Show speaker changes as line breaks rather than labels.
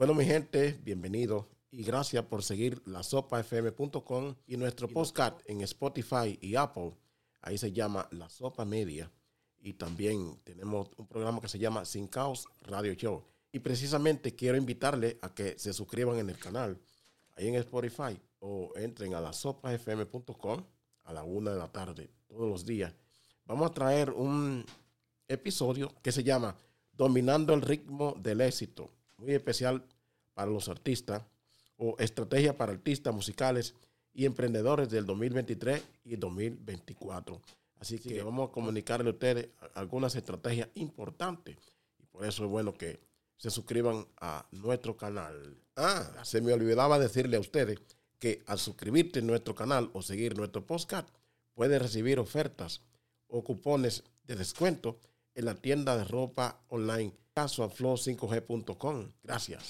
Bueno, mi gente, bienvenido y gracias por seguir la sopafm.com y nuestro podcast en Spotify y Apple. Ahí se llama La Sopa Media. Y también tenemos un programa que se llama Sin Caos Radio Show. Y precisamente quiero invitarle a que se suscriban en el canal, ahí en Spotify, o entren a la sopafm.com a la una de la tarde, todos los días. Vamos a traer un episodio que se llama Dominando el ritmo del éxito, muy especial para los artistas o estrategia para artistas musicales y emprendedores del 2023 y 2024. Así que vamos a comunicarle a ustedes algunas estrategias importantes y por eso es bueno que se suscriban a nuestro canal. Ah, se me olvidaba decirle a ustedes que al suscribirte a nuestro canal o seguir nuestro podcast, puedes recibir ofertas o cupones de descuento en la tienda de ropa online casualflow5g.com. Gracias.